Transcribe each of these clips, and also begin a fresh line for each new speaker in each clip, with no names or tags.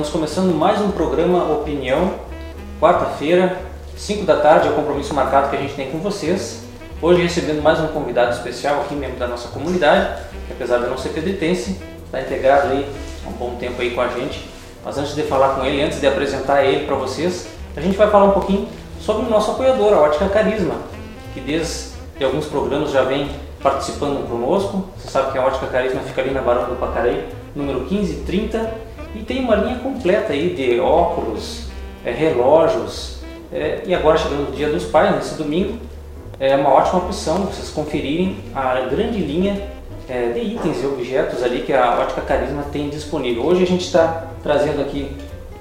Estamos começando mais um programa Opinião, quarta-feira, 5 da tarde, é o compromisso marcado que a gente tem com vocês. Hoje recebendo mais um convidado especial aqui, membro da nossa comunidade, que apesar de não ser pedritense, está integrado aí há um bom tempo aí com a gente. Mas antes de falar com ele, antes de apresentar ele para vocês, a gente vai falar um pouquinho sobre o nosso apoiador, a Ótica Carisma, que desde alguns programas já vem participando conosco. Você sabe que a Ótica Carisma fica ali na Barão do Pacareí, número 1530 e tem uma linha completa aí de óculos, é, relógios. É, e agora chegando o dia dos pais, nesse domingo, é uma ótima opção vocês conferirem a grande linha é, de itens e objetos ali que a Ótica Carisma tem disponível. Hoje a gente está trazendo aqui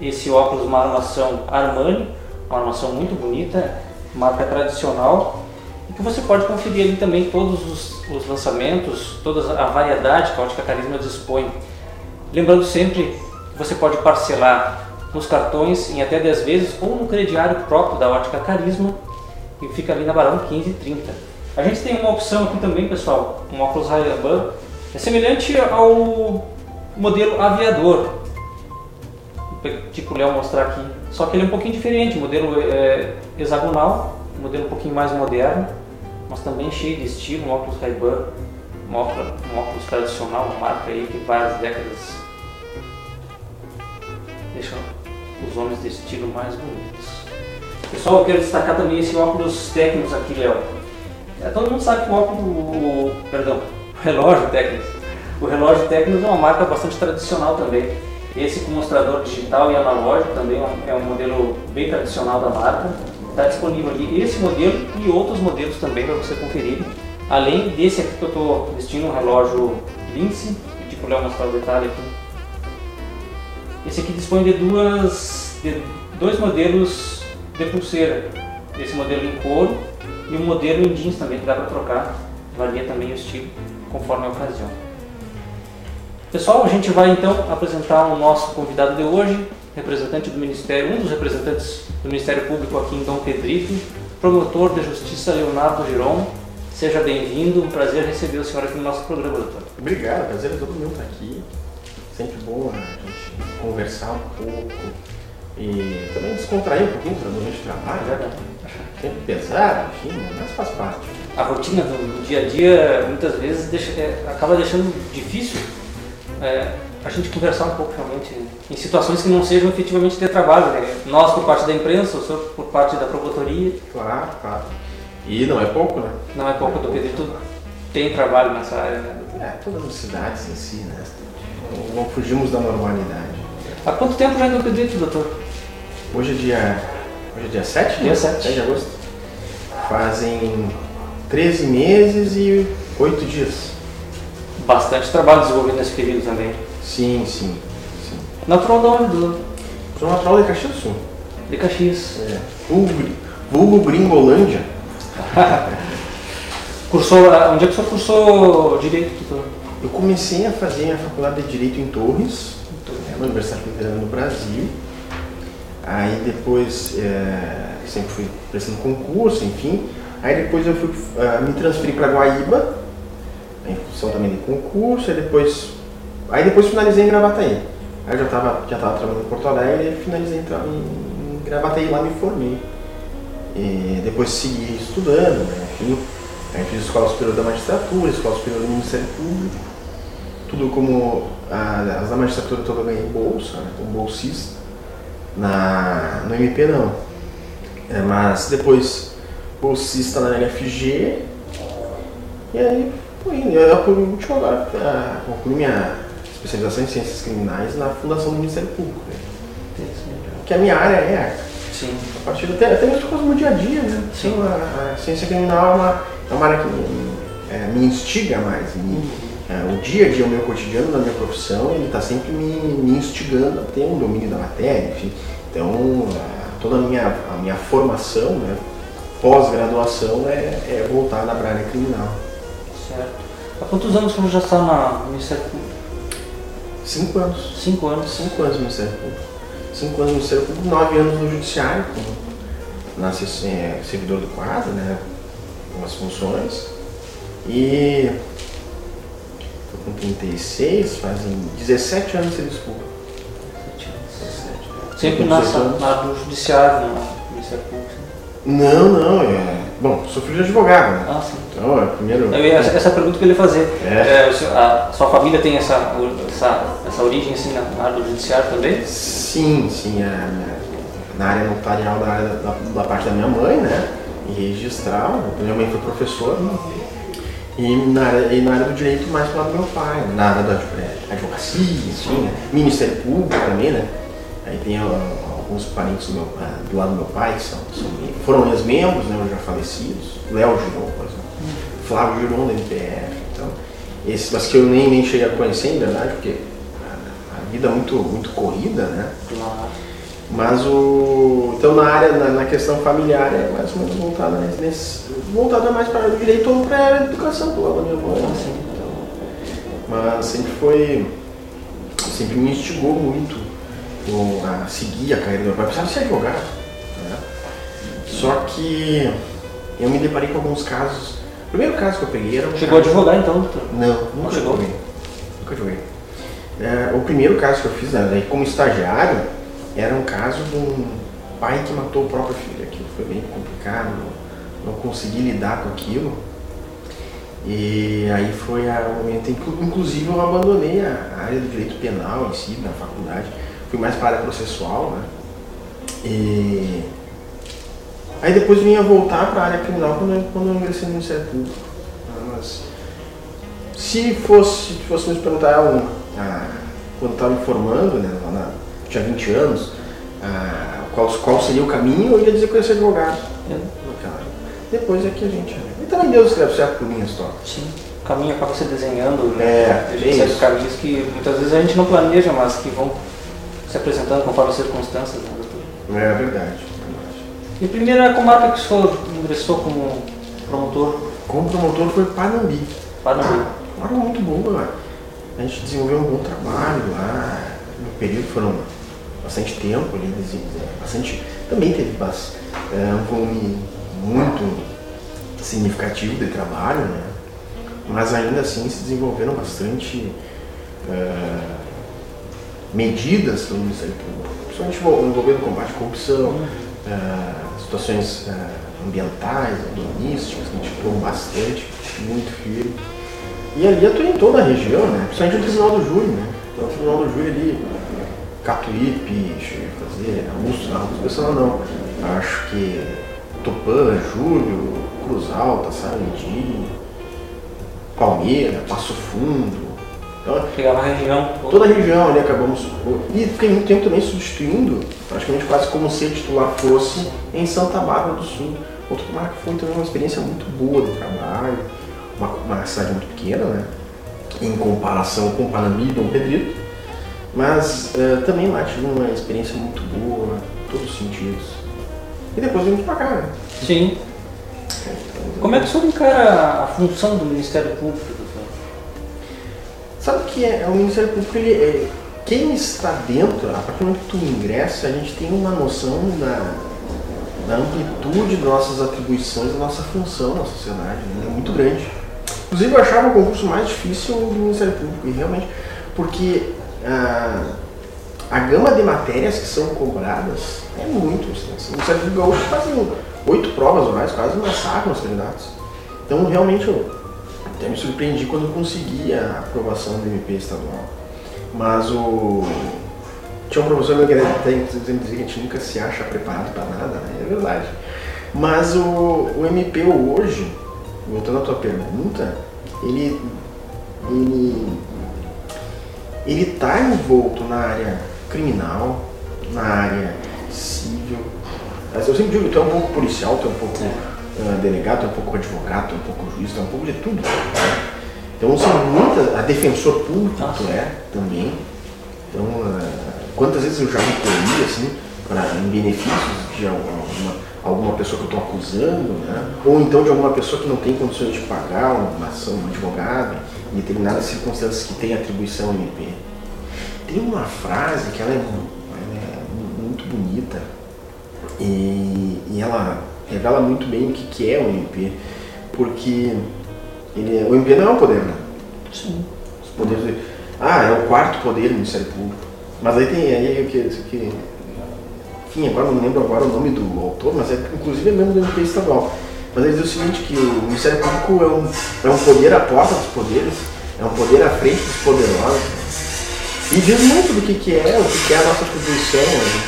esse óculos, uma armação Armani, uma armação muito bonita, marca tradicional, e que você pode conferir ali também todos os, os lançamentos, toda a variedade que a Ótica Carisma dispõe. Lembrando sempre você pode parcelar nos cartões em até 10 vezes ou no crediário próprio da Ótica Carisma e fica ali na Barão 1530. A gente tem uma opção aqui também, pessoal, um óculos Ray-Ban, é semelhante ao modelo aviador. Tipo o Léo mostrar aqui, só que ele é um pouquinho diferente, modelo é, hexagonal, modelo um pouquinho mais moderno, mas também cheio de estilo, um óculos Ray-Ban, um óculos, um óculos tradicional, uma marca aí de várias décadas deixam os homens de estilo mais bonitos. Pessoal, eu quero destacar também esse óculos técnicos aqui, Léo. É, todo mundo sabe que o óculos, o, perdão, o relógio técnico, o relógio técnico é uma marca bastante tradicional também. Esse com mostrador digital e analógico também é um modelo bem tradicional da marca. Está disponível ali esse modelo e outros modelos também para você conferir. Além desse aqui que eu estou vestindo, um relógio Lince, tipo Léo mostrar o detalhe aqui esse aqui dispõe de, duas, de dois modelos de pulseira. Esse modelo em couro e um modelo em jeans também, que dá para trocar. Varia também o estilo, conforme a ocasião. Pessoal, a gente vai então apresentar o nosso convidado de hoje, representante do Ministério, um dos representantes do Ministério Público aqui em Dom Pedrito, promotor de justiça Leonardo Giron. Seja bem-vindo, um prazer receber o senhor aqui no nosso programa, doutor.
Obrigado, prazer é todo mundo estar aqui. Sempre bom gente conversar um pouco e também descontrair um pouquinho durante o trabalho, né? Sempre pesado, enfim, mas faz parte.
A rotina do dia a dia muitas vezes deixa, é, acaba deixando difícil é, a gente conversar um pouco realmente em situações que não sejam efetivamente de trabalho. Né? Nós por parte da imprensa, o senhor por parte da promotoria.
Claro, claro. E não é pouco, né?
Não é pouco, do Pedrito tem trabalho nessa área, né?
É, todas as cidades em si, né? Não fugimos da normalidade.
Há quanto tempo já não acredito, doutor?
Hoje é dia. Hoje é dia 7?
Dia 7.
7 de agosto. Fazem 13 meses e 8 dias.
Bastante trabalho desenvolvido nesse período também.
Sim, sim. sim.
Natural de onde, doutor?
Sou natural de Caxias do Sul.
De Caxias.
É. Vulgo, vulgo Gringolândia.
cursou, onde é que o senhor cursou Direito, doutor?
Eu comecei a fazer a faculdade de Direito em Torres na Universidade Federal no Brasil. Aí depois é, sempre fui prestando concurso, enfim. Aí depois eu fui uh, me transferi para Guaíba, em função também de concurso, aí depois, aí depois finalizei em Gravataí. Aí eu já estava já tava trabalhando em Porto Alegre e finalizei em, em Gravataí lá me formei. E depois segui estudando, né? enfim. Aí fiz Escola Superior da Magistratura, Escola Superior do Ministério Público, tudo como as da magistratura toda ganhei bolsa, né, como bolsista. Na, no MP não. É, mas depois bolsista na LFG e aí fui indo. Eu, por último agora concluí minha especialização em ciências criminais na Fundação do Ministério Público. Né? Que a minha área é arte.
Sim.
A partir até, até mesmo coisas no dia a dia, né? Sim. Então, a, a, ciência criminal é uma, é uma área que me, é, me instiga mais, me, uhum o dia a dia, o meu cotidiano da minha profissão, ele está sempre me, me, instigando a ter um domínio da matéria, enfim. Então, é, toda a minha, a minha formação, né, pós-graduação, é, é voltada para a área criminal.
Certo. Há quantos anos você já está na Ministério Público?
Cinco anos.
Cinco anos?
Cinco anos no Ministério Público. Cinco anos no Ministério Público, nove anos no Judiciário, como na, é, servidor do quadro, né, com as funções. E com 36, fazem 17 anos de serviço público.
Sempre na, na área do judiciário, Ministério Público?
Não, não. É... Bom, sou filho de advogado, né?
Ah, sim.
Então, é primeiro.
Eu, essa, essa pergunta que eu ia fazer.
É.
É, a sua família tem essa, essa, essa origem assim, na, área do judiciário também?
Sim, sim. É, na área notarial, na área da, da, parte da minha mãe, né? E registral. Minha mãe foi professora. E na, área, e na área do direito mais para do meu pai, na área da advocacia, assim, né? Ministério Público também, né? Aí tem alguns parentes do, meu, do lado do meu pai que são, são foram ex-membros, né, já falecidos, Léo Giron, por exemplo, Flávio Giron da MPF, então, esses, mas que eu nem, nem cheguei a conhecer, em verdade, porque a, a vida é muito, muito corrida, né?
Claro.
Mas o. Então na área, na, na, questão familiar é mais ou menos voltada nesse. voltada mais para o direito ou para a educação do lado da minha mãe, assim. Então, mas sempre foi. sempre me instigou muito a seguir a carreira do meu pai, precisava ser advogado. Né? Só que eu me deparei com alguns casos. O primeiro caso que eu peguei era um
Chegou
caso...
a advogar então, doutor?
Não, nunca chegou. Nunca joguei. É, o primeiro caso que eu fiz né, como estagiário era um caso de um pai que matou o próprio filho. Aquilo foi bem complicado, não, não consegui lidar com aquilo. E aí foi o momento, inclusive eu abandonei a área do direito penal em si, da faculdade, fui mais para a área processual, né? E aí depois vinha voltar para a área criminal quando eu, quando eu ingressei no Ministério Público. Mas se fosse, se fosse me perguntar ah, quando estava me formando, né, na, tinha 20 anos, ah, qual, qual seria o caminho, eu ia dizer que eu ia ser advogado. É. Depois é que a gente. E também Deus escreve certo por minha história.
Sim. O caminho acaba se desenhando,
né? É,
a gente segue caminhos que muitas vezes a gente não planeja, mas que vão se apresentando conforme as circunstâncias. Né,
é verdade.
E a primeira comarca que o senhor ingressou como promotor?
Como promotor foi Panambi.
Panambi.
Uma muito boa. A gente desenvolveu um bom trabalho lá. No período foram bastante tempo ali, bastante. Também teve é, um volume muito significativo de trabalho, né? Mas ainda assim se desenvolveram bastante. Uh, medidas pelo Ministério Público, principalmente envolvendo combate à corrupção, uh, situações ambientais, urbanísticas, que a gente atuou bastante, muito firme. E ali atuei em toda a região, né? principalmente no Tribunal do Júri. Né? Então, o Tribunal do Júri ali, Catuípe, fazer, Augusto, Augusto Pessoal não. Acho que Tupã, Júlio, Cruz Alta, Sarandi, Palmeira, Passo Fundo,
então, Pegava a região.
Toda a região ali acabamos. E fiquei muito tempo também substituindo, praticamente quase como se titular fosse em Santa Bárbara do Sul. Outro que foi também uma experiência muito boa de trabalho, uma, uma cidade muito pequena, né? Em comparação com Panambi e Dom Pedrito. Mas uh, também lá tive uma experiência muito boa, em todos os sentidos. E depois vimos pra cá, né?
Sim. Como é que o senhor encara a função do Ministério Público?
Sabe que é, o Ministério Público, ele, é, quem está dentro, a partir do momento que tu ingressa, a gente tem uma noção da, da amplitude de nossas atribuições, da nossa função na sociedade, né? é muito grande. Inclusive eu achava o concurso mais difícil do Ministério Público, e realmente, porque a, a gama de matérias que são cobradas é muito extensa. O Ministério Público hoje fazem oito provas ou mais, quase massacram os candidatos. Então realmente eu até me surpreendi quando consegui a aprovação do MP estadual. Mas o. Tinha um professor meu que até dizia que a gente nunca se acha preparado para nada, né? É verdade. Mas o, o MP hoje, voltando à tua pergunta, ele. ele ele está envolto na área criminal, na área civil. Eu sempre digo que tu é um pouco policial, tu é um pouco uh, delegado, é um pouco advogado, é um pouco juiz, é um pouco de tudo. Né? Então são muitas, a defensor público Nossa. é também. Então, uh, quantas vezes eu já me colhi assim, pra, em benefícios de alguma, alguma pessoa que eu estou acusando, né? ou então de alguma pessoa que não tem condições de pagar uma ação, um advogado, em determinadas circunstâncias que tem atribuição MP. Tem uma frase que ela é, ela é muito bonita e, e ela revela muito bem o que, que é o MP, porque ele, o MP não é um poder, né?
Sim.
Os poderes, ah, é o quarto poder do Ministério Público. Mas aí tem aí o que, que enfim, agora não lembro agora o nome do autor, mas é inclusive é mesmo do MP estadual. Mas ele diz o seguinte, que o Ministério Público é um, é um poder à porta dos poderes, é um poder à frente dos poderosos. E diz muito do que, que é, o que, que é a nossa atribuição né?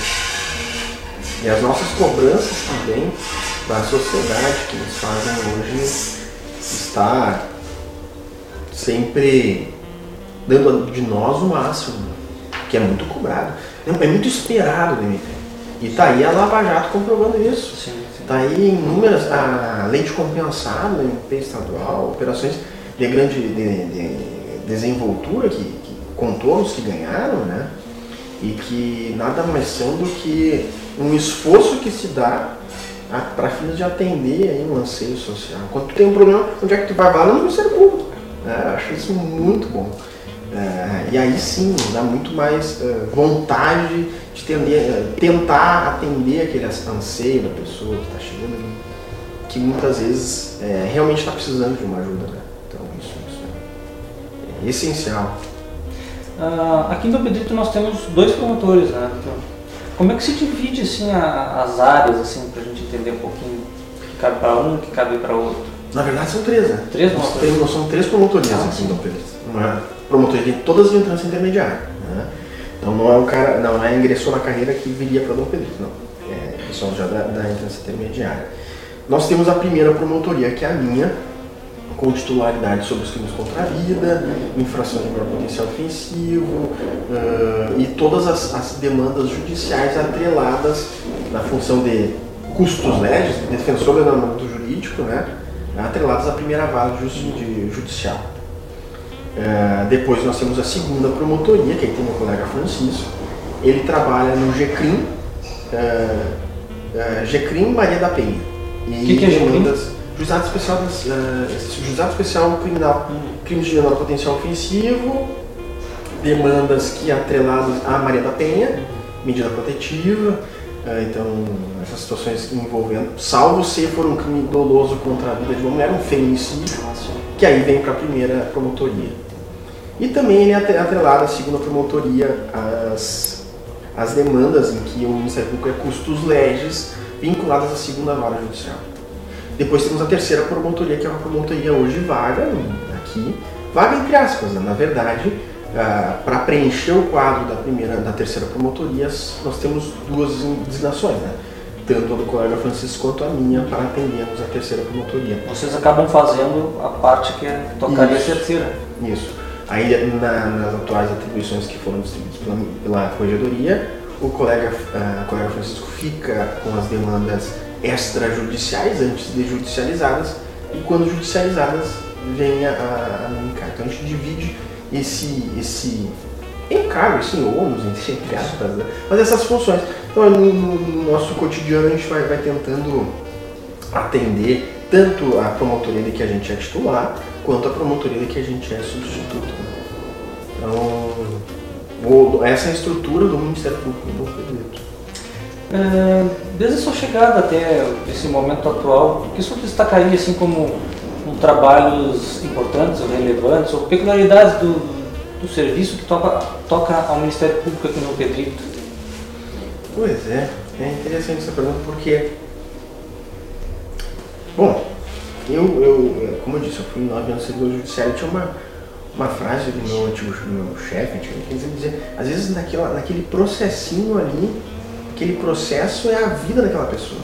e as nossas cobranças também da sociedade que nos fazem hoje estar sempre dando de nós o máximo, que é muito cobrado, é muito esperado do. E está aí a Lava Jato comprovando isso. Está aí inúmeras, a leite compensado no MP estadual, operações de grande de, de desenvoltura, que, que contornos que ganharam, né? E que nada mais são do que um esforço que se dá para fins de atender aí um anseio social. Quando tu tem um problema, onde é que tu vai? Vai no Ministério Público. É, acho isso muito bom. É, e aí sim, dá muito mais é, vontade de tender, é, tentar atender aquele anseio da pessoa que está chegando ali, que muitas vezes é, realmente está precisando de uma ajuda. Né? Então isso, isso é essencial.
Ah, aqui em Dom Pedrito nós temos dois promotores, né? Então, como é que se divide assim, a, as áreas, assim, para a gente entender um pouquinho? Que cabe para um, que cabe para outro?
Na verdade são três, né?
Três
nós, temos, nós somos três promotorias ah, aqui em Dom Pedrito. Uma promotoria de todas de entrância intermediária. Né? Então não é um cara, não é ingressou na carreira que viria para Dom Pedrito, não. É pessoal já da, da entrância intermediária. Nós temos a primeira promotoria, que é a minha, com titularidade sobre os crimes contra a vida, infração de maior potencial ofensivo uh, e todas as, as, demandas judiciais atreladas na função de custos legis, defensor do jurídico, né, atreladas à primeira vara judicial. Uh, depois nós temos a segunda promotoria, que aí tem meu colega Francisco. Ele trabalha no GCRIM, uh, uh, GCRIM Maria da Penha.
O que, que é GCRIM?
Juizado Especial, uh, Juizado Especial Criminal, crimes de menor potencial ofensivo, demandas que atreladas à Maria da Penha, medida protetiva, uh, então essas situações envolvendo, salvo se for um crime doloso contra a vida de uma mulher, um feminicídio, que aí vem para a primeira promotoria. E também ele é atrelado à segunda promotoria as, as demandas em que o Ministério Público é custos legis vinculadas à segunda vara judicial. Depois temos a terceira promotoria, que é uma promotoria hoje vaga, aqui, vaga entre aspas, né? na verdade, uh, para preencher o quadro da primeira, da terceira promotoria, nós temos duas designações, né? tanto a do colega Francisco quanto a minha, para atendermos a terceira promotoria.
Vocês acabam fazendo a parte que é tocaria
Isso.
a terceira.
Isso. Aí, na, nas atuais atribuições que foram distribuídas pela, pela corregedoria, o colega, uh, colega Francisco fica com as demandas extrajudiciais antes de judicializadas e quando judicializadas vem a, a encargo. Então a gente divide esse, esse encargo, esse ônus, entre aspas, né? mas essas funções. Então no, no, nosso cotidiano a gente vai, vai tentando atender tanto a promotoria de que a gente é titular, quanto a promotoria de que a gente é substituto. Né? Então, essa é a estrutura do Ministério Público do.
É, desde a sua chegada até esse momento atual, o que o senhor destacaria assim como um, trabalhos importantes ou relevantes ou peculiaridades do, do serviço que toca, toca ao Ministério Público aqui no Pedrito?
Pois é, é interessante essa pergunta porque, bom, eu, eu como eu disse, eu fui nove anos servidor judiciário tinha uma, uma frase do meu antigo meu chefe, que dizer, às vezes naquela, naquele processinho ali aquele processo é a vida daquela pessoa.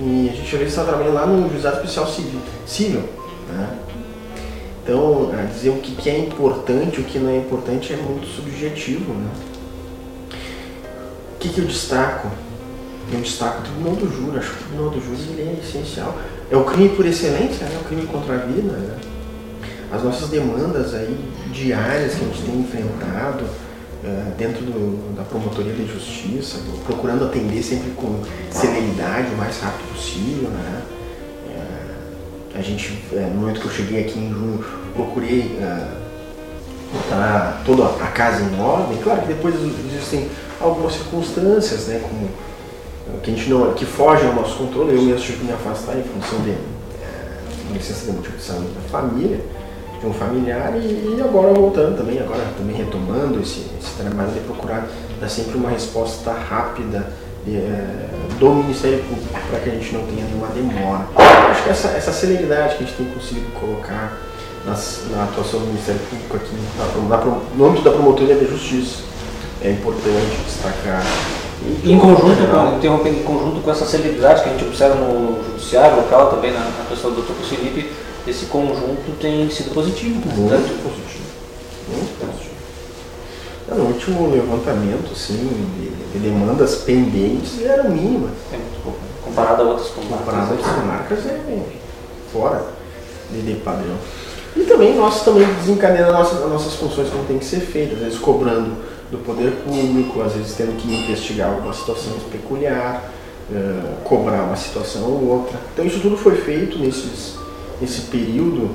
E a gente vezes está trabalhando lá no juizado especial civil. civil né? Então, dizer o que é importante, o que não é importante é muito subjetivo. Né? O que, eu destaco? Eu destaco o Tribunal do Júri, acho que o Tribunal do Júri ele é essencial. É o crime por excelência, né? o crime contra a vida. Né? As nossas demandas aí diárias que a gente tem enfrentado, é, dentro do, da promotoria de justiça, procurando atender sempre com celeridade, o mais rápido possível. Né? É, a gente, é, no momento que eu cheguei aqui em junho, procurei botar toda a casa em ordem. Claro que depois existem algumas circunstâncias, né, como que a gente não, que fogem ao nosso controle. Eu mesmo tive que me afastar em função de é, licença de motivo de saúde da família. De um familiar e, agora voltando também, agora também retomando esse, esse trabalho de procurar dar sempre uma resposta rápida é, do Ministério Público para que a gente não tenha nenhuma demora. Acho que essa, essa celeridade que a gente tem conseguido colocar nas, na atuação do Ministério Público aqui na, na, no âmbito da Promotoria de Justiça é importante destacar.
Em conjunto, com, interrompendo, em conjunto com essa celeridade que a gente observa no judiciário local, também na, na pessoa do Dr. Felipe, esse conjunto tem sido positivo.
Né? Muito positivo. Muito positivo. No último levantamento assim, de, de demandas pendentes era mínima.
É muito pouco. Comparado a outras comarcas.
Comparado a outras comarcas é fora de, de padrão. E também nós também desencadeando as nossas, as nossas funções como tem que ser feito, às vezes cobrando do poder público, às vezes tendo que investigar alguma situação peculiar, uh, cobrar uma situação ou outra. Então isso tudo foi feito nesses, nesse período,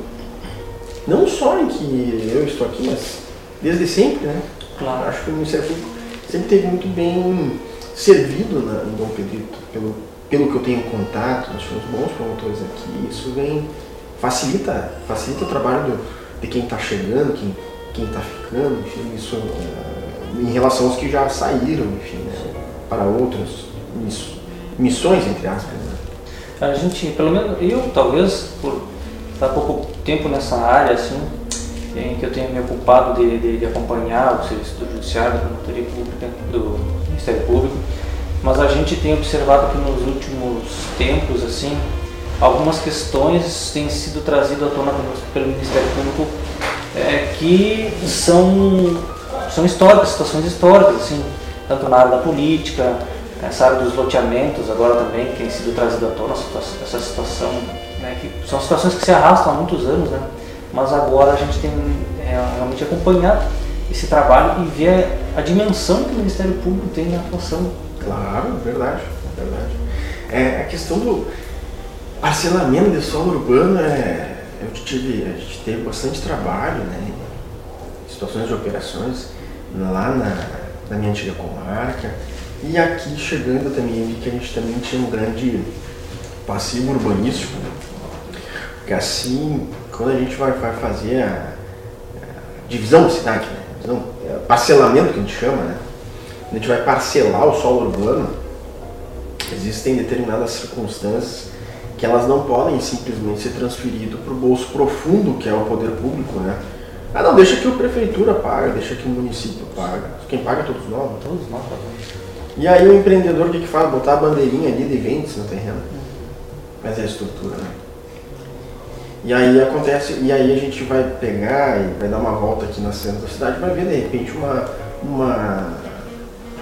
não só em que eu estou aqui, mas desde sempre, né? Claro. Acho que o Ministério Público sempre teve muito bem servido na, em Dom Pedrito, pelo, pelo que eu tenho contato, nós tivemos bons promotores aqui, isso vem, facilita, facilita o trabalho do, de quem está chegando, quem está ficando, enfim, isso uh, em relação aos que já saíram, enfim, né, para outras missões, entre aspas. Né.
A gente, pelo menos eu, talvez, por estar pouco tempo nessa área, assim, em que eu tenho me ocupado de, de, de acompanhar o serviço do Judiciário, da Promotoria Pública, do Ministério Público, mas a gente tem observado que nos últimos tempos, assim, algumas questões têm sido trazidas à tona pelo Ministério Público é, que são, são históricas, situações históricas, assim, tanto na área da política, essa área dos loteamentos agora também tem sido trazida à tona essa situação, né, que são situações que se arrastam há muitos anos, né, mas agora a gente tem é, realmente acompanhado esse trabalho e ver a dimensão que o Ministério Público tem na atuação.
Claro, verdade, verdade. É, a questão do parcelamento de solo urbano, é, eu tive, a gente teve bastante trabalho, né, situações de operações lá na, na minha antiga comarca, e aqui chegando também, vi que a gente também tinha um grande passivo urbanístico, porque assim, quando a gente vai, vai fazer a, a, divisão da cidade, né? divisão, é, parcelamento que a gente chama, né? a gente vai parcelar o solo urbano, existem determinadas circunstâncias que elas não podem simplesmente ser transferidas para o bolso profundo, que é o poder público, né? Ah não, deixa que a prefeitura paga, deixa que o município paga. Quem paga é todos nós.
Todos nós pagamos.
E aí o empreendedor o que, que faz? Botar a bandeirinha ali de vendas no terreno. Mas é a estrutura, né? E aí acontece, e aí a gente vai pegar e vai dar uma volta aqui na centro da cidade, vai ver de repente uma, uma,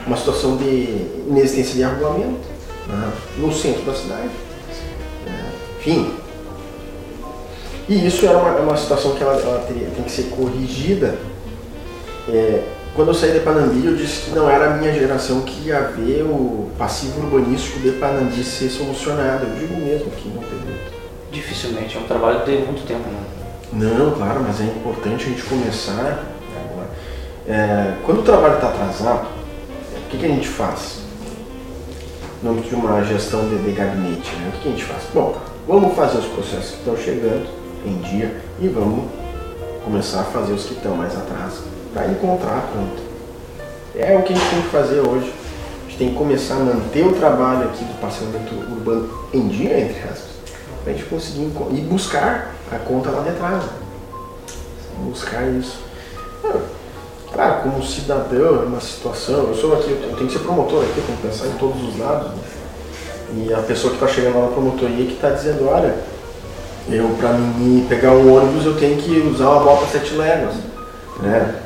uma situação de inexistência de arruamento né, no centro da cidade. É, enfim. E isso é uma, é uma situação que ela, ela teria, tem que ser corrigida. É, quando eu saí de Panambi, eu disse que não era a minha geração que ia ver o passivo urbanístico de Panambi ser solucionado. Eu digo mesmo que não teve
dificilmente, é um trabalho de muito tempo, né?
Não, claro, mas é importante a gente começar agora. É, quando o trabalho está atrasado, o que, que, a gente faz? No âmbito de uma gestão de, de gabinete, né? o que, que, a gente faz? Bom, vamos fazer os processos que estão chegando em dia e vamos começar a fazer os que estão mais atrás para encontrar pronto. É o que a gente tem que fazer hoje. A gente tem que começar a manter o trabalho aqui do parcelamento urbano em dia, entre aspas a gente conseguir e buscar a conta lá. Né? Buscar isso. Claro, como cidadão, uma situação, eu sou aqui, eu tenho que ser promotor aqui, tenho que pensar em todos os lados. Né? E a pessoa que está chegando lá na promotoria que está dizendo, olha, eu para mim pegar um ônibus eu tenho que usar uma moto sete léguas. Né?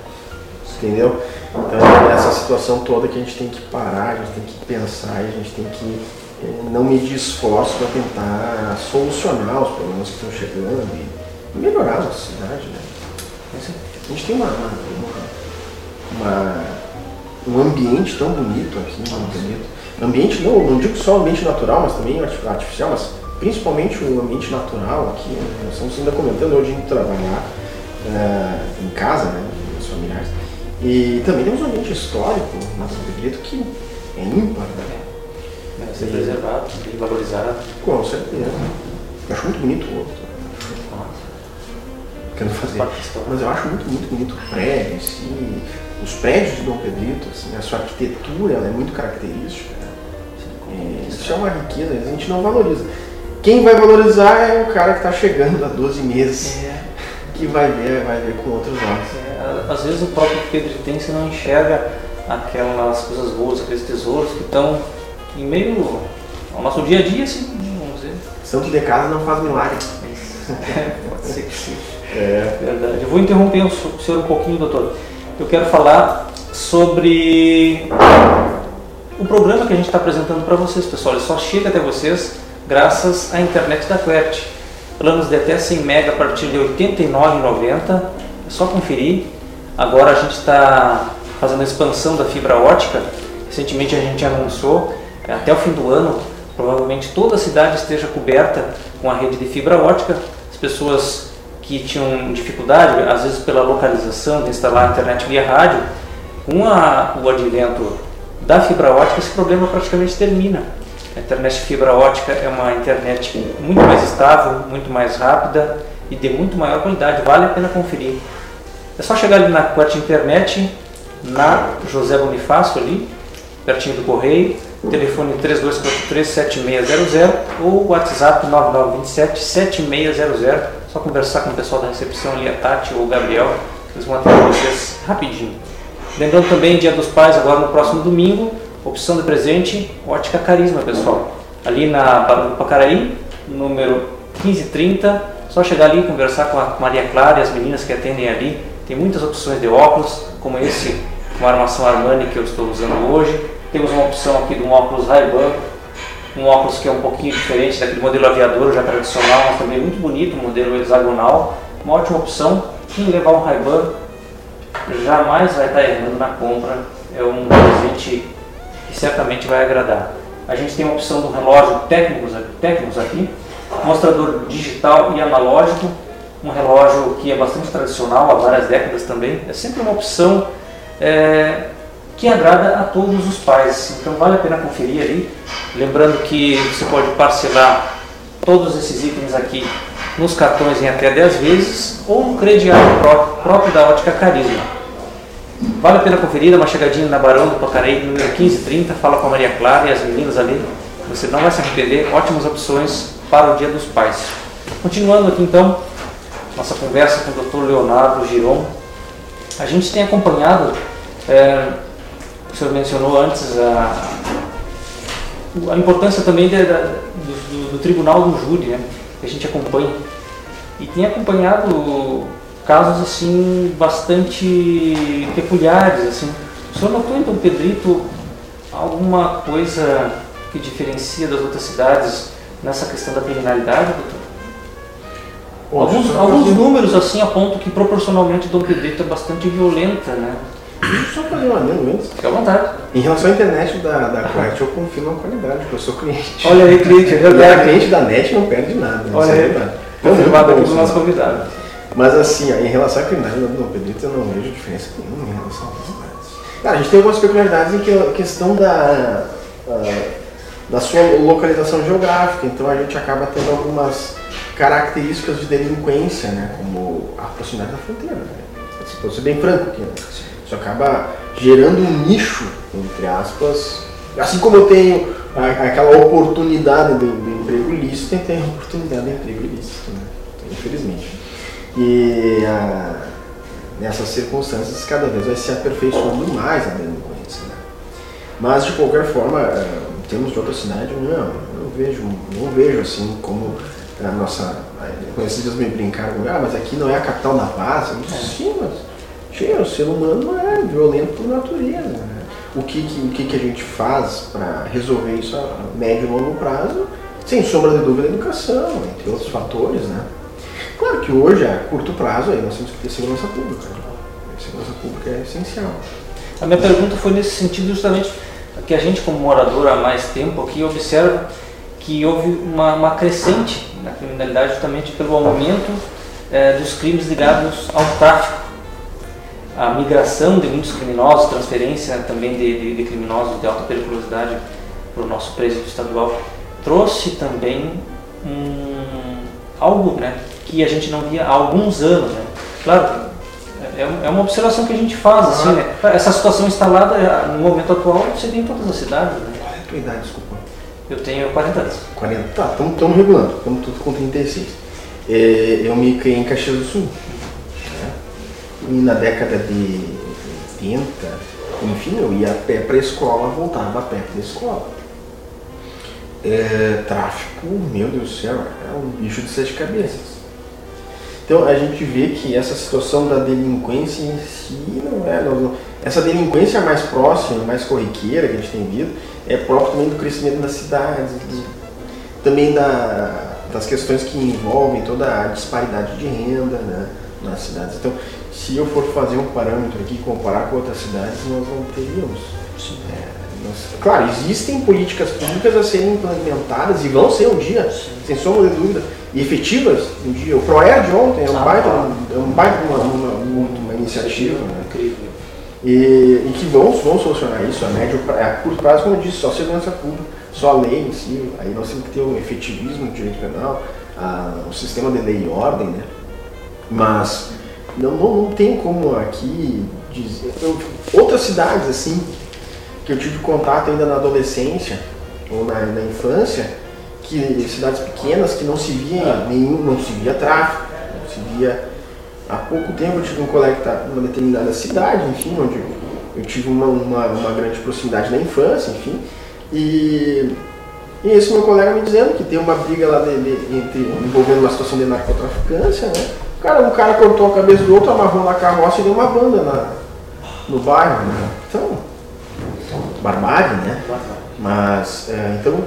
Entendeu? Então é essa situação toda que a gente tem que parar, a gente tem que pensar, a gente tem que não medir esforço para tentar solucionar os problemas que estão chegando e melhorar a nossa cidade. Né? A gente tem uma, uma, um ambiente tão bonito aqui, bonito. Ambiente, não, não digo só ambiente natural, mas também artificial, mas principalmente o ambiente natural aqui. Né? Nós estamos ainda comentando hoje em trabalhar uh, em casa, né, os familiares. E também temos um ambiente histórico, mas acredito que é ímpar, né?
Ser preservado valorizado.
Com certeza. Eu acho muito bonito o outro. querendo fazer. Mas eu acho muito, muito bonito o prédio, assim, os prédios de Dom Pedrito, assim, a sua arquitetura ela é muito característica. Né? É, isso é uma riqueza, a gente não valoriza. Quem vai valorizar é o cara que está chegando há 12 meses, é. que vai ver, vai ver com outros olhos.
É, às vezes o próprio pedritense não enxerga aquelas coisas boas, aqueles tesouros que estão em meio ao nosso dia a dia, assim, vamos dizer.
Santo de casa não faz milagre.
É, pode ser que sim. É. Verdade. Eu vou interromper o senhor um pouquinho, doutor. Eu quero falar sobre o programa que a gente está apresentando para vocês, pessoal. Ele só chega até vocês graças à internet da Quert. Planos de até 100 MB a partir de R$ 89,90. É só conferir. Agora a gente está fazendo a expansão da fibra ótica. Recentemente a gente anunciou, até o fim do ano, provavelmente toda a cidade esteja coberta com a rede de fibra ótica. As pessoas que tinham dificuldade, às vezes pela localização, de instalar a internet via rádio, com a, o advento da fibra ótica, esse problema praticamente termina. A internet fibra ótica é uma internet muito mais estável, muito mais rápida e de muito maior qualidade. Vale a pena conferir. É só chegar ali na Quart Internet, na José Bonifácio ali, pertinho do correio, telefone 3243-7600 ou WhatsApp 9927-7600. Só conversar com o pessoal da recepção ali, a Tati ou o Gabriel, eles vão atender vocês rapidinho. Lembrando também, Dia dos Pais, agora no próximo domingo, opção de presente, Ótica Carisma, pessoal. Ali na do Pacaraí, número 1530, só chegar ali, conversar com a Maria Clara e as meninas que atendem ali. Tem muitas opções de óculos, como esse com armação Armani que eu estou usando hoje. Temos uma opção aqui de um óculos Ray-Ban, um óculos que é um pouquinho diferente daquele modelo aviador já tradicional, mas também muito bonito, um modelo hexagonal. Uma ótima opção. Quem levar um Ray-Ban jamais vai estar errando na compra. É um presente que certamente vai agradar. A gente tem a opção do relógio técnicos, técnicos aqui, mostrador digital e analógico, um relógio que é bastante tradicional há várias décadas também. É sempre uma opção é, que agrada a todos os pais. Então vale a pena conferir ali. Lembrando que você pode parcelar todos esses itens aqui nos cartões em até 10 vezes ou no crediário próprio, próprio da Ótica Carisma. Vale a pena conferir, dá uma chegadinha na Barão do Pacareí, número 1530, fala com a Maria Clara e as meninas ali. Você não vai se arrepender, ótimas opções para o Dia dos Pais. Continuando aqui então, nossa conversa com o Dr. Leonardo Giron. A gente tem acompanhado, é, o senhor mencionou antes, a, a importância também de, da, do, do, Tribunal do Júri, né, que a gente acompanha. E tem acompanhado casos assim bastante peculiares. Assim. O senhor notou então, Pedrito, alguma coisa que diferencia das outras cidades nessa questão da criminalidade, doutor? Alguns, alguns números assim apontam que proporcionalmente Dom Pedrito é bastante violenta, né?
Deixa eu só fazer um adendo antes.
Fique à vontade.
Em relação à internet da, da Quart, eu confio na qualidade, porque eu sou cliente.
Olha aí, cliente, é verdade.
cliente da NET não perde nada.
Olha é aí, é confirmado aqui do nosso convidado.
Mas assim, em relação à criminalidade do Dom Pedrito, eu não vejo diferença nenhuma em relação às cidades. Cara, a gente tem algumas peculiaridades em que a questão da, da sua localização geográfica, então a gente acaba tendo algumas características de delinquência, né? Como a proximidade da fronteira. Né? Para ser bem franco aqui, né? Isso acaba gerando um nicho, entre aspas. Assim como eu tenho aquela oportunidade de, de emprego ilícito, tem a oportunidade de emprego ilícito, né? Então, infelizmente. E a, nessas circunstâncias, cada vez vai se aperfeiçoando mais a delinquência. Né? Mas, de qualquer forma, é, em termos de outra cidade, não, eu vejo, não vejo assim como a nossa. Conhecidos me brincaram, ah, mas aqui não é a capital da paz. Eu disse, sim, mas sim, o ser humano é violento por natureza. Né? O, que, que, o que, que a gente faz para resolver isso a médio e longo prazo? Sem sombra de dúvida, a educação, entre outros fatores, né? Claro que hoje, a curto prazo, aí nós temos que ter segurança pública. Né? segurança pública é essencial.
A minha pergunta foi nesse sentido justamente que a gente como morador há mais tempo aqui observa que houve uma, uma crescente na criminalidade justamente pelo aumento é, dos crimes ligados ao tráfico. A migração de muitos criminosos, transferência também de, de, de criminosos de alta periculosidade para o nosso presídio estadual, trouxe também um, algo né, que a gente não via há alguns anos. Né? Claro, é, é uma observação que a gente faz, assim, né? Essa situação instalada no momento atual você tem em todas as cidades, né?
Qual é a tua idade, desculpa?
Eu tenho 40 anos.
40, tá, estamos regulando, estamos tudo com 36. É, eu me criei em Caxias do Sul. E na década de 80, enfim, eu ia a pé para a escola, voltava a pé para a escola. É, tráfico, meu Deus do céu, é um bicho de sete cabeças. Então a gente vê que essa situação da delinquência em si não é. Não, essa delinquência mais próxima, mais corriqueira que a gente tem visto, é próprio também do crescimento das cidades, também da, das questões que envolvem toda a disparidade de renda né, nas cidades. Então, se eu for fazer um parâmetro aqui, comparar com outras cidades, nós não teríamos. É, nós, claro, existem políticas públicas a serem implementadas e vão ser um dia, Sim. sem sombra de dúvida, e efetivas um dia. O ProERD ontem é um baita, é um baita uma, uma, uma, uma iniciativa. Né?
Incrível.
E, e, que vão, vão solucionar isso a médio a curto prazo, como eu disse, só segurança pública, só a lei em si, aí nós temos que ter o efetivismo do direito penal, a, o sistema de lei e ordem, né? Mas não, não, não tem como aqui dizer. Eu, outras cidades assim, que eu tive contato ainda na adolescência ou na, na infância, que cidades pequenas que não se via ah. nenhum, não se via tráfico, não se via. Há pouco tempo eu tive um colega que está numa determinada cidade, enfim, onde eu tive uma, uma, uma grande proximidade na infância, enfim, e, e esse meu colega me dizendo que tem uma briga lá de, de, entre, envolvendo uma situação de narcotraficância, né? Cara, um cara cortou a cabeça do outro, amarrou na carroça e deu uma banda na, no bairro, né? Então, barbárie, né? Mas, é, então,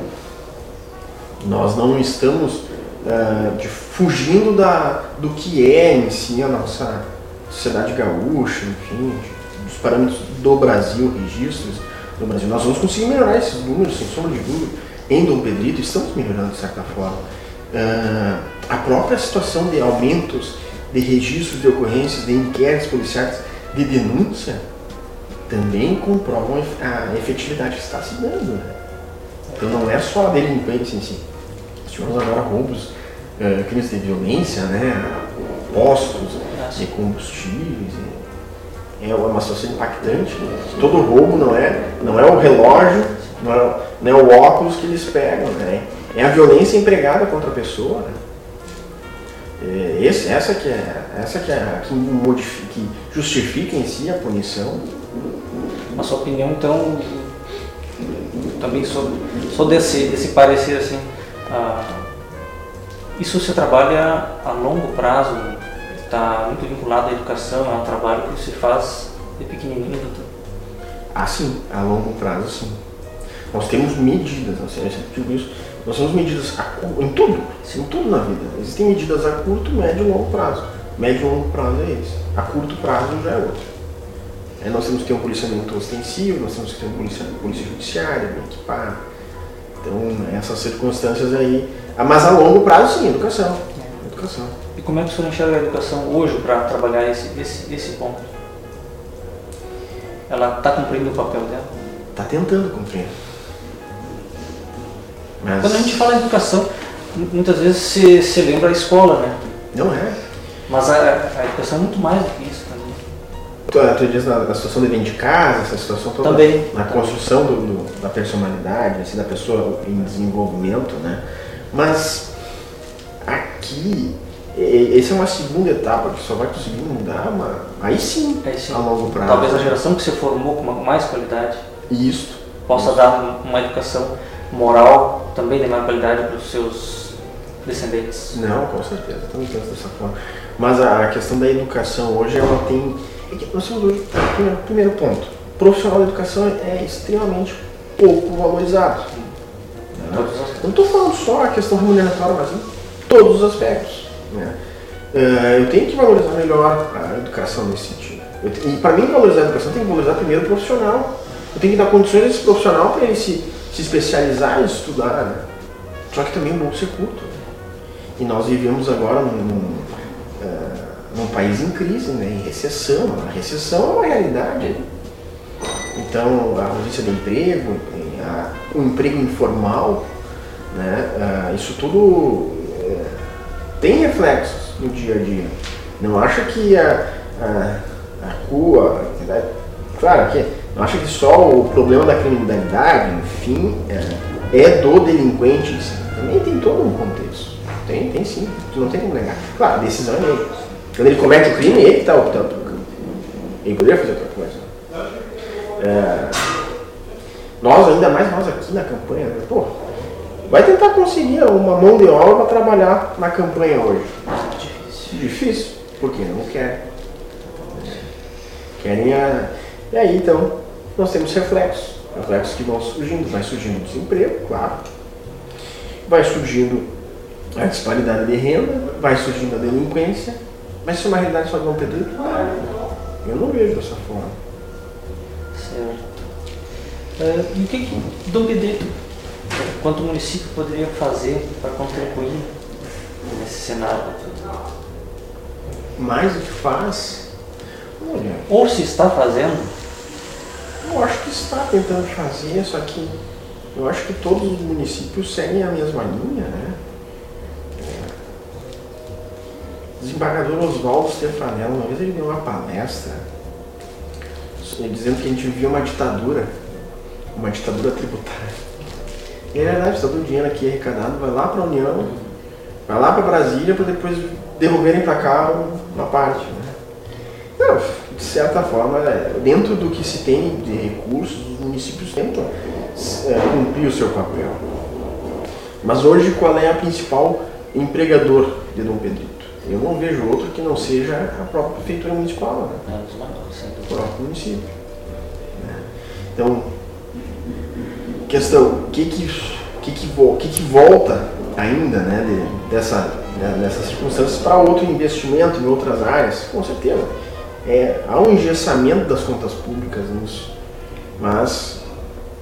nós não estamos é, de, fugindo da, do que é em si a nossa sociedade gaúcha, enfim, dos parâmetros do Brasil, registros do Brasil. Nós vamos conseguir melhorar esses números, sem sombra de dúvida. Em Dom Pedrito, estamos melhorando de certa forma. Uh, a própria situação de aumentos de registros de ocorrências, de inquéritos policiais, de denúncia, também comprovam a efetividade que está se dando. Né? Então não é só a delinquência em si. Tivemos agora roubos, uh, crimes de violência, né? postos de combustíveis. É uma situação impactante. Todo roubo não é, não é o relógio, não é, não é o óculos que eles pegam, né? é a violência empregada contra a pessoa. Né? É, esse, essa que é, essa que, é, que, modifica, que justifica em si a punição.
A sua opinião, então, também sou, sou desse, desse parecer assim, ah, isso se trabalha a longo prazo, está muito vinculado à educação, é um trabalho que se faz de pequenininho, doutor?
Ah, sim, a longo prazo, sim. Nós temos medidas, eu sempre digo isso, nós temos medidas em tudo, em tudo na vida. Existem medidas a curto, médio e longo prazo. Médio e longo prazo é esse. A curto prazo já é outro. É, nós temos que ter um policiamento ostensivo, nós temos que ter um polícia, polícia judiciária bem equipado. Então, essas circunstâncias aí. Ah, mas a longo prazo, sim, educação. Educação.
E como é que o senhor enxerga a educação hoje para trabalhar esse, esse, esse ponto? Ela está cumprindo o papel dela?
Está tentando cumprir.
Mas... Quando a gente fala em educação, muitas vezes se, se lembra a escola, né?
Não é.
Mas a, a educação é muito mais do que isso também.
Tu, tu diz na, na, situação de dentro de casa, essa situação toda.
Também.
Na
também.
construção do, do, da personalidade, assim, da pessoa em desenvolvimento, né? Mas aqui, essa é uma segunda etapa que só vai conseguir mudar, mas aí sim,
aí sim.
a longo prazo.
Talvez a geração que você formou com mais qualidade.
Isso.
Possa dar uma educação moral também de maior qualidade para os seus descendentes.
Não, com certeza, também penso dessa forma. Mas a, questão da educação hoje, ela tem. É nós temos hoje, primeiro, primeiro ponto, profissional da educação é extremamente pouco valorizado. Né? Não estou falando só a questão remuneratória, mas em todos os aspectos. Né? Uh, eu tenho que valorizar melhor a educação nesse sentido. E para mim valorizar a educação, tem que valorizar primeiro o profissional. Eu tenho que dar condições a esse profissional para ele se se especializar e estudar, né? Só que também o bolso é curto. E nós vivemos agora num, num, uh, num país em crise, né? em recessão. A recessão é uma realidade. Então, a ausência de emprego, a, o emprego informal, né? Uh, isso tudo uh, tem reflexos no dia a dia. Não acho que a, a, a rua, claro que não acho que só o problema da criminalidade, enfim, é, é do delinquente. Também tem todo um contexto. Tem, tem sim. Tu não tem como negar. Claro, a decisão é dele. Quando ele comete o crime, ele está optando pelo crime. Ele poderia fazer outra coisa. É, nós, ainda mais nós aqui na campanha, né? pô, vai tentar conseguir uma mão de obra para trabalhar na campanha hoje. Difícil. Difícil, porque não quer. Querem a... E aí então nós temos reflexos. Reflexos que vão surgindo. Vai surgindo o desemprego, claro. Vai surgindo a disparidade de renda, vai surgindo a delinquência. Mas isso é uma realidade só de Dom Pedro? Eu não vejo dessa forma.
Certo. Uh, e o que, que Dom Pedrito, quanto município, poderia fazer para contribuir nesse cenário?
Mais do que faz?
Olha, Ou se está fazendo?
Eu acho que está tentando fazer, só que eu acho que todos os municípios seguem a mesma linha, né? É. Desembargador Oswaldo Stefanello, uma vez ele deu uma palestra dizendo que a gente vivia uma ditadura uma ditadura tributária. E é verdade, todo o dinheiro aqui arrecadado vai lá para a União, vai lá para Brasília para depois devolverem para cá uma parte. De certa forma, é, dentro do que se tem de recursos, os municípios tentam é, cumprir o seu papel. Mas hoje qual é a principal empregador de Dom Pedrito? Eu não vejo outro que não seja a própria prefeitura municipal, né? É, o próprio município. Né? Então, questão, o que que, que, que, que, que volta ainda né, de, dessa, né, dessas circunstâncias para outro investimento em outras áreas? Com certeza. É, há um engessamento das contas públicas nisso, mas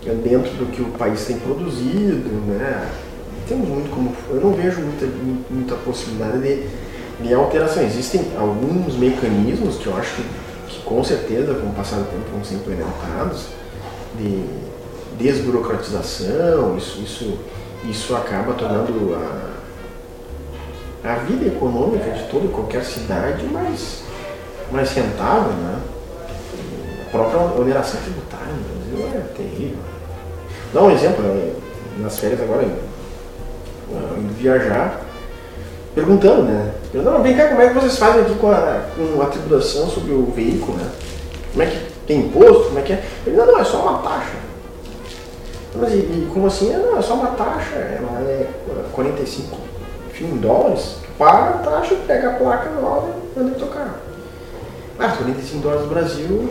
é dentro do que o país tem produzido, né, temos muito como. Eu não vejo muita, muita possibilidade de, de alteração. Existem alguns mecanismos que eu acho que, que com certeza, com o passar do tempo, vão ser implementados de desburocratização, isso, isso, isso acaba tornando a, a vida econômica de toda qualquer cidade mais, mais rentável, né? A própria oneração tributária no Brasil é terrível. Dá um exemplo, né? nas férias agora, indo viajar, perguntando, né? Perguntando, vem cá, como é que vocês fazem aqui com a, com a tributação sobre o veículo, né? Como é que tem imposto? Como é que é? Ele, não, não, é só uma taxa. Mas e, e como assim? Não, é só uma taxa, ela é 45 enfim, dólares, tu paga a taxa, pega a placa nova e anda teu carro. Ah, 45 dólares no Brasil,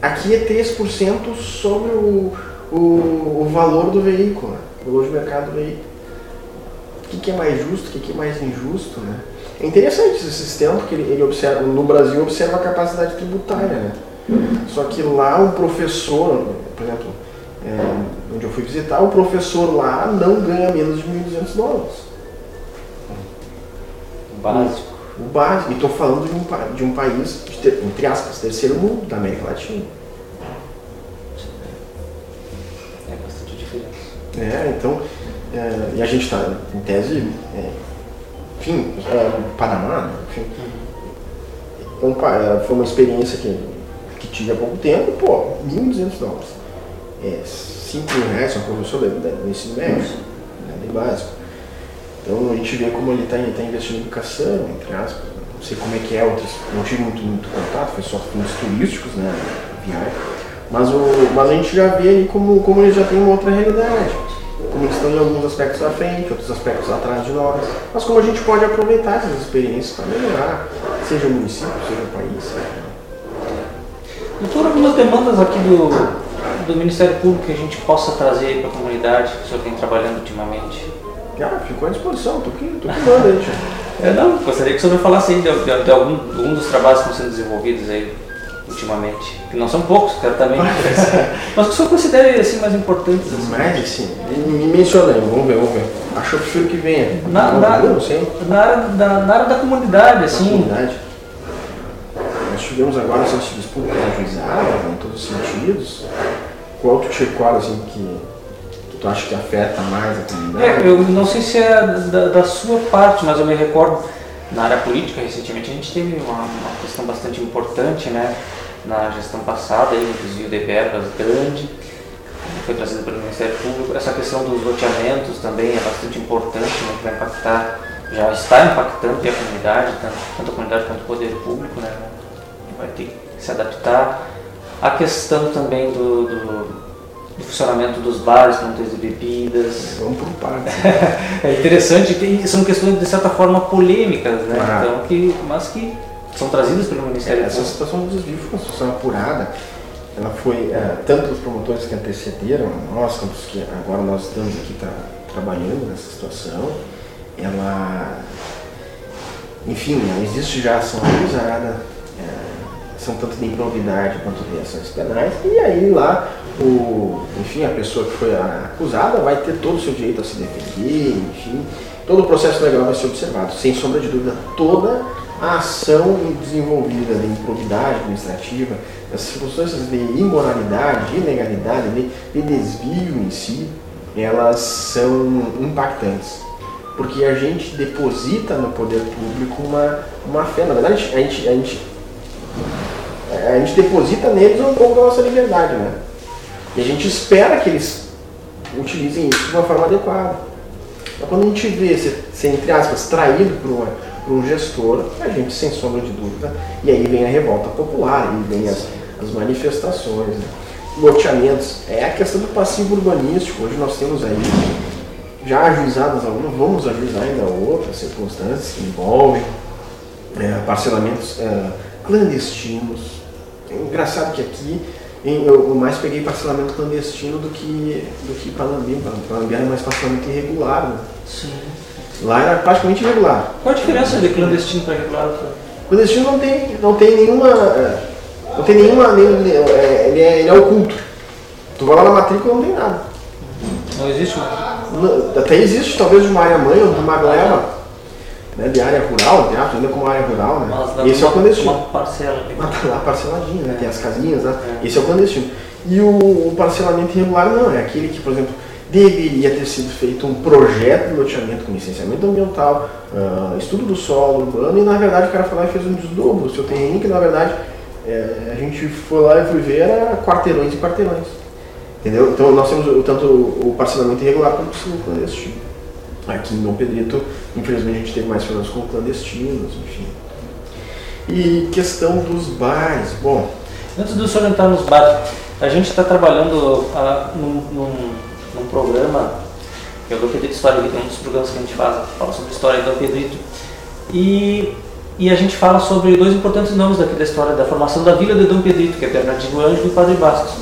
aqui é 3% sobre o, o, o valor do veículo, né? o valor de mercado do veículo. O que, que é mais justo, o que, que é mais injusto, né? É interessante esse sistema, porque ele, ele observa, no Brasil observa a capacidade tributária, né? Só que lá um professor, por exemplo, é, onde eu fui visitar, o professor lá não ganha menos de 1.200 dólares.
O básico.
O, básico. E estou falando de um, de um país, de, entre aspas, terceiro mundo, da América Latina.
É bastante diferença.
É, então, é, e a gente está, em tese, é, enfim, é, Panamá, né, enfim. Uhum. É, foi uma experiência que, que tive há pouco tempo, pô, 1.200 dólares é, 5 mil reais, uma professora do ensino médio, né, básico. Então a gente vê como ele está tá investindo em educação, entre aspas. Não sei como é que é, outros, não tive muito, muito contato, foi só fins turísticos, né. Mas, o, mas a gente já vê aí como, como ele já tem uma outra realidade. Como eles estão em alguns aspectos à frente, outros aspectos atrás de nós. Mas como a gente pode aproveitar essas experiências para melhorar, seja o município, seja o país.
Doutor, algumas demandas aqui do, do Ministério Público que a gente possa trazer para a comunidade que o senhor tem trabalhando ultimamente?
Ah, ficou à disposição, tô aqui, tô aqui manda aí,
É, não, gostaria que o senhor falasse aí de, de, de algum, de dos trabalhos que estão sendo desenvolvidos aí ultimamente, que não são poucos, certamente, mas que o senhor considere assim, mais importantes. Assim.
Mais assim, me menciona aí, vamos ver, vamos ver. Acho que que venha.
Na, na, não sei. Na, área da, na área da comunidade, assim. Da
comunidade. Nós tivemos agora públicos ajuizados, em todos os sentidos. Qual tu te recorda assim que, tu acha que afeta mais a comunidade?
É, eu não sei se é da, da, sua parte, mas eu me recordo Na área política, recentemente, a gente teve uma, uma questão bastante importante né, na gestão passada, aí, desvio de verbas grande, foi trazido pelo Ministério Público. Essa questão dos loteamentos também é bastante importante, né, que vai impactar, já está impactando a comunidade, tanto, tanto a comunidade quanto o poder público, né, vai ter que se adaptar. A questão também do, do do funcionamento dos bares, pontos de bebidas.
Vamos por partes.
é interessante que são questões de certa forma polêmicas, né? Ah. Então, que, mas que são trazidas pelo Ministério
é, Essa situação do desvio foi uma situação apurada. Ela foi, é, tanto os promotores que antecederam, nós, que agora nós estamos aqui tra trabalhando nessa situação, ela, enfim, existe já ação ajuizada, é, são tanto de improbidade quanto de ações penais, e aí lá o, enfim, a pessoa que foi acusada vai ter todo o seu direito a se defender, enfim, todo o processo legal vai ser observado. Sem sombra de dúvida, toda a ação desenvolvida de improbidade administrativa, as circunstâncias de imoralidade, de ilegalidade, de, de desvio em si, elas são impactantes. Porque a gente deposita no poder público uma, uma fé. Na verdade, a gente, a gente, a gente deposita neles um pouco da nossa liberdade, né? E a gente espera que eles utilizem isso de uma forma adequada. Mas quando a gente vê ser, entre aspas, traído por, por, um gestor, a gente, sem sombra de dúvida, e aí vem a revolta popular, e vem as, as manifestações, né? loteamentos. É a questão do passivo urbanístico. Hoje nós temos aí já ajuizadas algumas, vamos ajuizar ainda outras circunstâncias que envolvem é, parcelamentos é, clandestinos. É engraçado que aqui eu mais peguei parcelamento clandestino do que, do que Panambi. Panambi era mais parcelamento irregular. Né?
Sim.
Lá era praticamente irregular.
Qual a diferença de clandestino para regular?
Clandestino não tem, não tem nenhuma. É, não tem nenhuma. Nenhum, é, ele, é, ele é oculto. Tu vai lá na matrícula não tem nada.
Não existe
mais? Até existe, talvez, de uma área mãe ou de uma gleba né, de área rural, de ainda como área rural, né? Esse é o clandestino.
Uma parcela.
Lá parceladinho, né? É. Tem as casinhas, né? É. Esse é o clandestino. E o, o, parcelamento irregular não, é aquele que, por exemplo, deveria ter sido feito um projeto de loteamento com licenciamento ambiental, uh, estudo do solo urbano, e na verdade o cara foi lá e fez um desdobro do seu terreno, que na verdade é, a gente foi lá e foi ver era quarteirões e quarteirões. Entendeu? Então nós temos tanto o parcelamento irregular quanto o clandestino. Aqui em Dom Pedrito, infelizmente, a gente teve mais problemas com clandestinos, enfim. E questão dos bares, bom.
Antes do senhor entrar nos bares, a gente está trabalhando ah, num, num, num, programa, que é o Pedrito História, tem um dos programas que a gente faz, fala sobre a história do Pedrito. E, e a gente fala sobre dois importantes nomes daqui da história da formação da vila de Dom Pedrito, que é Bernardino Ângelo e Padre Bastos.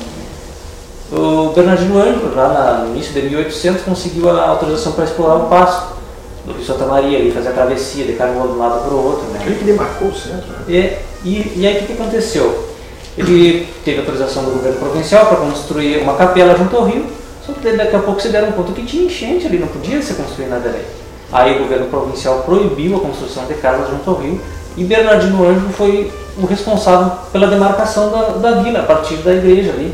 O Bernardino Ângelo, lá no início de 1800, conseguiu a autorização para explorar o pasto do Rio Santa Maria, ali, fazer a travessia de carro de um lado para o outro. Né?
Ele que demarcou o centro. Né?
E, e, e aí o que, que aconteceu? Ele teve autorização do governo provincial para construir uma capela junto ao rio, só que daqui a pouco se deram conta que tinha enchente ali, não podia ser construído nada ali. Aí o governo provincial proibiu a construção de casas junto ao rio e Bernardino Ângelo foi o responsável pela demarcação da, da vila a partir da igreja ali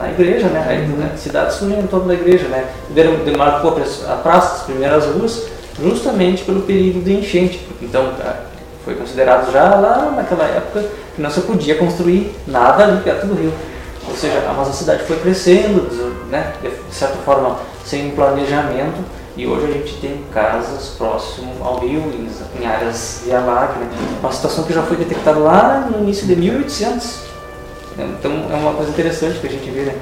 na igreja, né? Aí, né? Cidades surgiram em torno da igreja, né? Demarcou a praça, as primeiras ruas, justamente pelo período de enchente. Então, foi considerado já lá naquela época que não se podia construir nada ali perto do rio. Ou seja, a nossa cidade foi crescendo, né? de certa forma, sem planejamento. E hoje a gente tem casas próximo ao rio, em, áreas via Lac, né? Uma situação que já foi detectada lá no início de 1800 então é uma coisa interessante que a gente vê, né?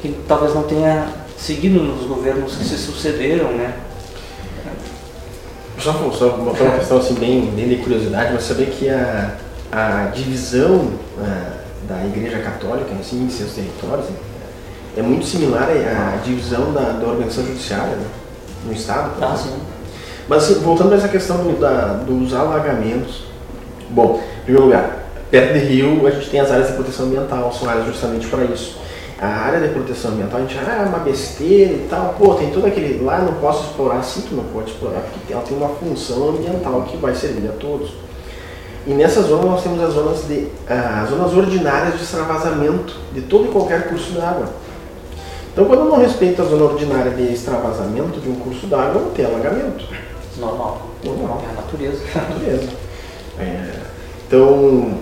que talvez não tenha seguido nos governos que se sucederam, né?
Só, só botar uma questão assim bem, bem de curiosidade, mas saber que a, a divisão a, é, da Igreja Católica assim, em seus territórios é muito similar à divisão da, da organização judiciária né? no Estado.
Ah, sim.
Mas assim, voltando para essa questão do, da, dos alagamentos, bom, em primeiro lugar, Perto de rio, a gente tem as áreas de proteção ambiental, são áreas justamente para isso. A área de proteção ambiental, a gente, ah, é uma besteira e tal, pô, tem todo aquele, lá não posso explorar, assim tu não pode explorar, porque ela tem uma função ambiental que vai servir a todos. E nessa zona nós temos as zonas, de, ah, as zonas ordinárias de extravasamento de todo e qualquer curso d'água. Então, quando eu não respeito a zona ordinária de extravasamento de um curso d'água, não tem alagamento.
Normal.
Normal.
É a natureza.
Natureza. É, então,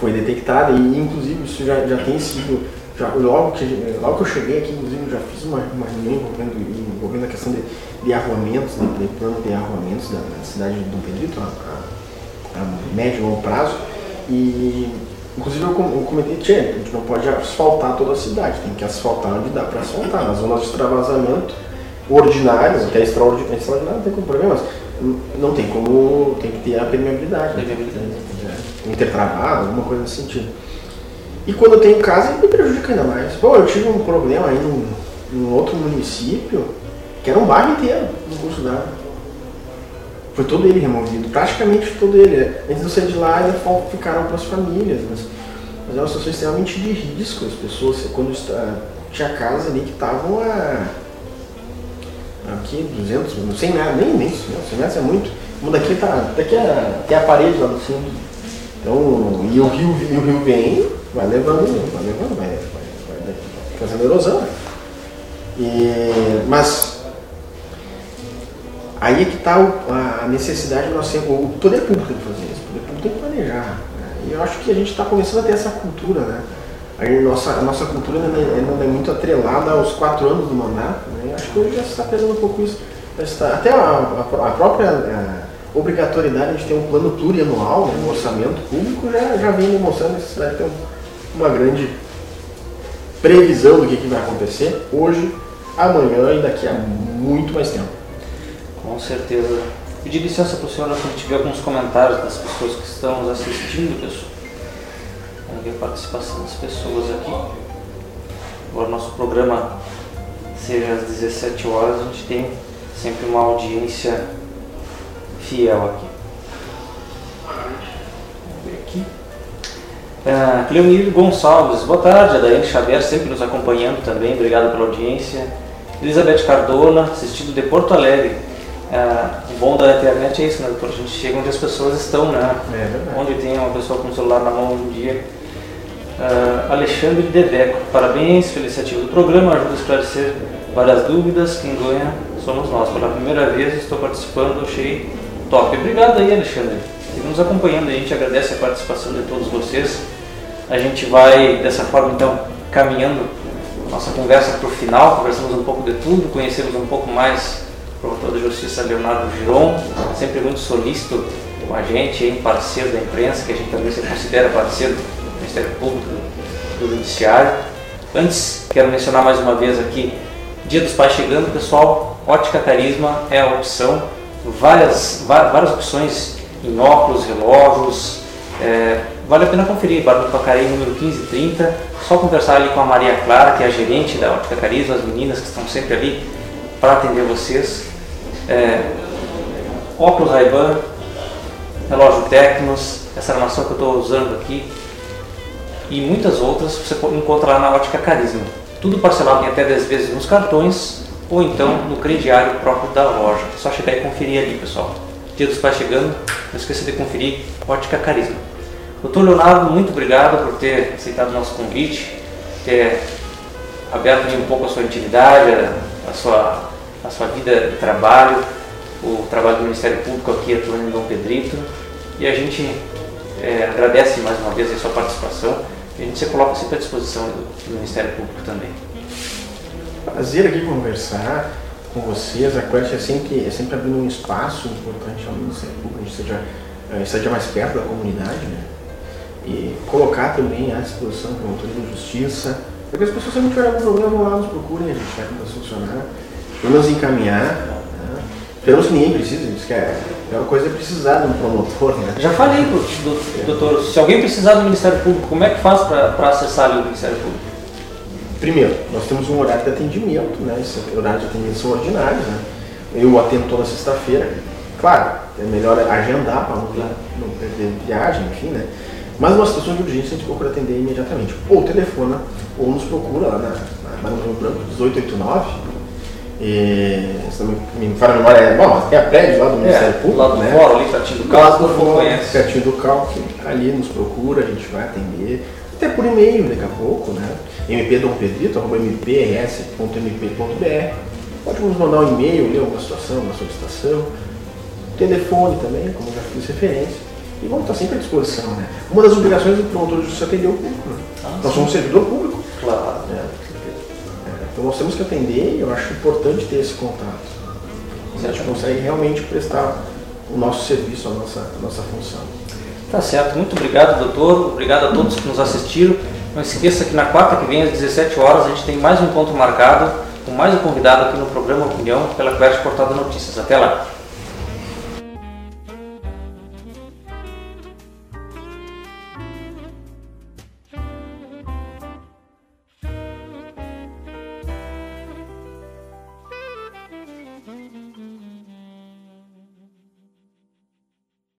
foi detectada e inclusive isso já, já tem sido, já, logo, que, logo que eu cheguei aqui, inclusive já fiz uma, uma reunião envolvendo, envolvendo a questão de, de arruamentos, de, de plano de arruamentos da, da cidade de Dom Pedrito, a, a, a médio e longo prazo. E inclusive eu, eu comentei, tchê, a gente não pode asfaltar toda a cidade, tem que asfaltar onde dá para asfaltar, nas zonas de extravasamento ordinário, até extraordinário, extraordinário não tem como problema, mas não tem como, tem que ter a permeabilidade. Né? intertravado, alguma coisa nesse sentido. E quando eu tenho casa, me prejudica ainda mais. Pô, eu tive um problema aí num, num outro município, que era um bairro inteiro no curso d'água. Foi todo ele removido, praticamente todo ele. Antes de eu sair de lá, ainda ficaram para as famílias. Mas, mas é uma situação extremamente de risco. As pessoas, quando está, tinha casa ali que estavam a. Aqui, 200, 100 metros, nem, nem 100 metros é muito. Uma daqui tá. Daqui a, até a parede lá no fundo. Então, e o rio, e o rio vem, vai levando, vai levando, vai, vai, vai fazendo erosão. E, mas aí é que está a necessidade de nós ser, o poder público tem que fazer isso, o poder público tem que planejar. Né? E eu acho que a gente está começando a ter essa cultura, né? A nossa, a nossa cultura não é, é muito atrelada aos quatro anos do mandato. Né? Acho que hoje já está perdendo um pouco isso. Até a, a, a própria. A, obrigatoriedade de ter um plano plurianual, né, um orçamento público, já, já vem demonstrando a necessidade de ter uma grande previsão do que, que vai acontecer hoje, amanhã e daqui a muito mais tempo.
Com certeza. Pedir licença para o senhor, se tiver alguns comentários das pessoas que estão nos assistindo, pessoal. Vamos ver a participação das pessoas aqui. Agora, nosso programa seja às 17 horas, a gente tem sempre uma audiência fiel aqui. Ah, Cleonir Gonçalves, boa tarde. A Daiane Xavier sempre nos acompanhando também, obrigado pela audiência. Elizabeth Cardona, assistindo de Porto Alegre. Ah, o bom da internet é isso, né, doutor? A gente chega onde as pessoas estão, né?
É
onde tem uma pessoa com o celular na mão um dia. Uh, Alexandre Deveco, parabéns pela iniciativa do programa, ajuda a esclarecer várias dúvidas. Quem ganha somos nós. Pela primeira vez estou participando, achei Top. Obrigado aí, Alexandre. Nos acompanhando, a gente agradece a participação de todos vocês. A gente vai, dessa forma, então, caminhando nossa conversa para o final, conversamos um pouco de tudo, conhecemos um pouco mais o promotor da Justiça Leonardo Giron, sempre muito solícito com a gente, hein, parceiro da imprensa, que a gente também se considera parceiro do Ministério Público, do, Judiciário. Antes, quero mencionar mais uma vez aqui, Dia dos Pais chegando, pessoal, Ótica Carisma é a opção várias, várias opções em óculos, relógios. É, vale a pena conferir, Barba do Pacareí número 1530. Só conversar ali com a Maria Clara, que é a gerente da Ótica Carisma, as meninas que estão sempre ali para atender vocês. É, óculos Ray-Ban, relógio Tecnos, essa armação que eu estou usando aqui e muitas outras você encontra lá na Ótica Carisma. Tudo parcelado em até 10 vezes nos cartões ou então no crediário próprio da loja. Só chegar e conferir ali, pessoal. Dia dos Pais chegando, não esqueça de conferir Ótica Carisma. Doutor Leonardo, muito obrigado por ter aceitado o nosso convite, ter aberto um pouco a sua intimidade, a sua, a sua vida de trabalho, o trabalho do Ministério Público aqui atuando em Dom Pedrito. E a gente é, agradece mais uma vez a sua participação e a gente se coloca sempre à disposição do, do Ministério Público também
prazer aqui conversar com vocês. A Quest é sempre, é sempre abrindo um espaço importante ao Ministério Público, a gente seja, eh, esteja mais perto da comunidade, né? E colocar também à disposição do promotor de justiça, porque as pessoas sempre tiverem algum problema, vão lá, nos procurem, a gente vai tentar solucionar, pelo menos encaminhar. Né? Esperamos que ninguém precise, isso que é, coisa é precisar de um promotor, né?
Já falei, doutor, se alguém precisar do Ministério Público, como é que faz para acessar ali o Ministério Público?
Primeiro, nós temos um horário de atendimento, né? Esse horário de atendimento são ordinários, né? Eu atendo toda sexta-feira. Claro, é melhor agendar para não, não perder viagem, enfim, né? Mas uma situação de urgência a gente procura atender imediatamente. Ou telefona, ou nos procura lá na, na Barão Branco, 1889. E, se não me fala a memória, é, bom, é a prédio lá do Ministério é, Público.
Lá do
né?
fórum, ali, pertinho do carro.
Lá do fórum, pertinho do carro, ali nos procura, a gente vai atender. Até por e-mail daqui a pouco, né? mpdompedrito.mprs.mp.br pode nos mandar um e-mail, ler alguma situação, uma solicitação, telefone também, como já fiz referência, e vamos estar sempre à disposição. Né? Uma das obrigações do promotor de justiça é atender o público. Né? Ah, nós somos um servidor público.
Claro.
Né? Então nós temos que atender e eu acho importante ter esse contato. A gente consegue realmente prestar o nosso serviço, a nossa, a nossa função.
Tá certo, muito obrigado, doutor. Obrigado a todos que nos assistiram. Não esqueça que na quarta que vem, às 17 horas, a gente tem mais um encontro marcado com mais um convidado aqui no programa Opinião pela Quest Portal de Notícias. Até lá!